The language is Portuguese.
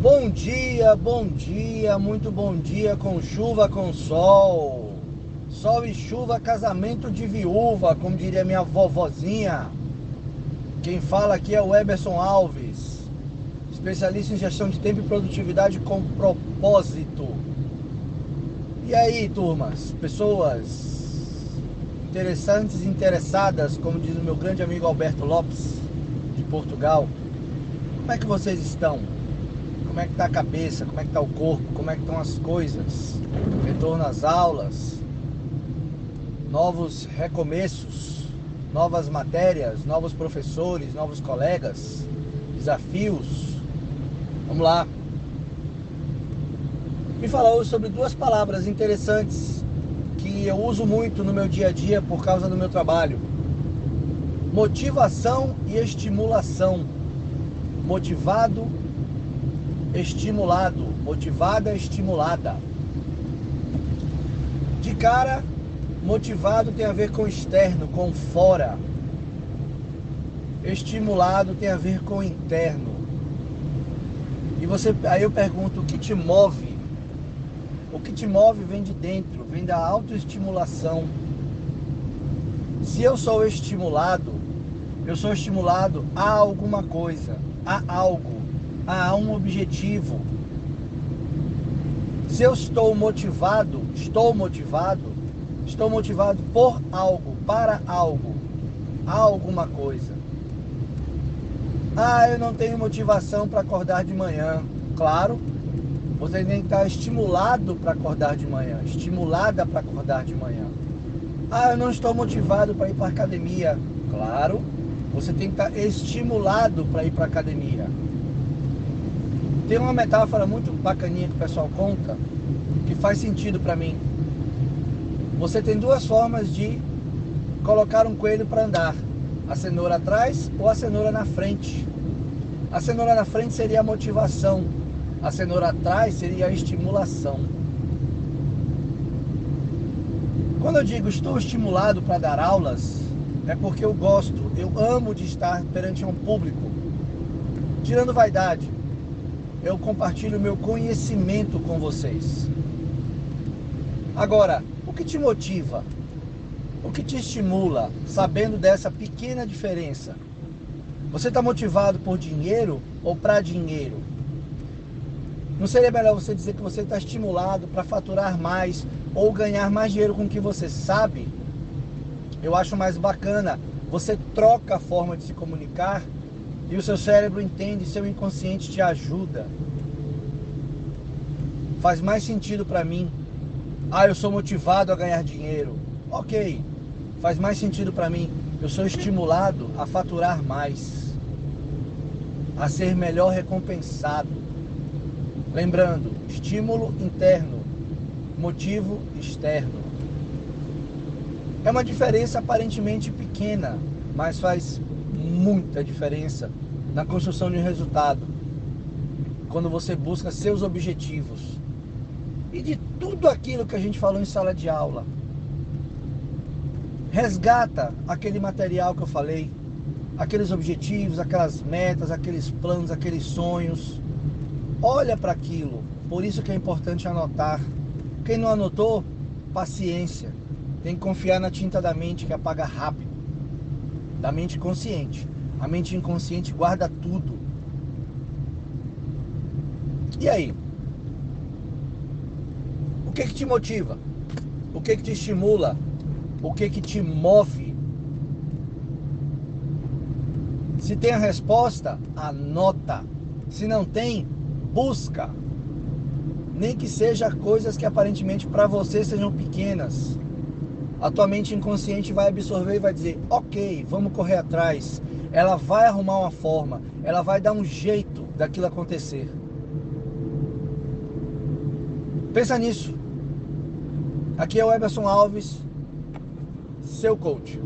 Bom dia, bom dia, muito bom dia com chuva, com sol. Sol e chuva, casamento de viúva, como diria minha vovozinha. Quem fala aqui é o Eberson Alves, especialista em gestão de tempo e produtividade com propósito. E aí, turmas, pessoas interessantes e interessadas, como diz o meu grande amigo Alberto Lopes, de Portugal, como é que vocês estão? Como é que está a cabeça, como é que está o corpo, como é que estão as coisas, retorno às aulas, novos recomeços, novas matérias, novos professores, novos colegas, desafios. Vamos lá. Me falou sobre duas palavras interessantes que eu uso muito no meu dia a dia por causa do meu trabalho: motivação e estimulação. Motivado estimulado, motivada, estimulada. De cara, motivado tem a ver com externo, com fora. Estimulado tem a ver com interno. E você, aí eu pergunto, o que te move? O que te move vem de dentro, vem da autoestimulação. Se eu sou estimulado, eu sou estimulado a alguma coisa, a algo a um objetivo. Se eu estou motivado, estou motivado, estou motivado por algo, para algo, a alguma coisa. Ah, eu não tenho motivação para acordar de manhã. Claro, você tem que estar estimulado para acordar de manhã, estimulada para acordar de manhã. Ah, eu não estou motivado para ir para academia. Claro, você tem que estar estimulado para ir para academia. Tem uma metáfora muito bacaninha que o pessoal conta, que faz sentido para mim. Você tem duas formas de colocar um coelho para andar: a cenoura atrás ou a cenoura na frente. A cenoura na frente seria a motivação, a cenoura atrás seria a estimulação. Quando eu digo estou estimulado para dar aulas, é porque eu gosto, eu amo de estar perante um público. Tirando vaidade, eu compartilho meu conhecimento com vocês. Agora, o que te motiva? O que te estimula, sabendo dessa pequena diferença? Você está motivado por dinheiro ou para dinheiro? Não seria melhor você dizer que você está estimulado para faturar mais ou ganhar mais dinheiro com o que você sabe? Eu acho mais bacana. Você troca a forma de se comunicar e o seu cérebro entende, seu inconsciente te ajuda. Faz mais sentido para mim. Ah, eu sou motivado a ganhar dinheiro. Ok, faz mais sentido para mim. Eu sou estimulado a faturar mais, a ser melhor recompensado. Lembrando, estímulo interno, motivo externo. É uma diferença aparentemente pequena, mas faz muita diferença na construção de um resultado. Quando você busca seus objetivos. E de tudo aquilo que a gente falou em sala de aula. Resgata aquele material que eu falei, aqueles objetivos, aquelas metas, aqueles planos, aqueles sonhos. Olha para aquilo. Por isso que é importante anotar. Quem não anotou, paciência. Tem que confiar na tinta da mente que apaga rápido da mente consciente. A mente inconsciente guarda tudo. E aí? O que que te motiva? O que que te estimula? O que que te move? Se tem a resposta, anota. Se não tem, busca. Nem que seja coisas que aparentemente para você sejam pequenas a tua mente inconsciente vai absorver e vai dizer: ok, vamos correr atrás. Ela vai arrumar uma forma, ela vai dar um jeito daquilo acontecer. Pensa nisso. Aqui é o Emerson Alves, seu coach.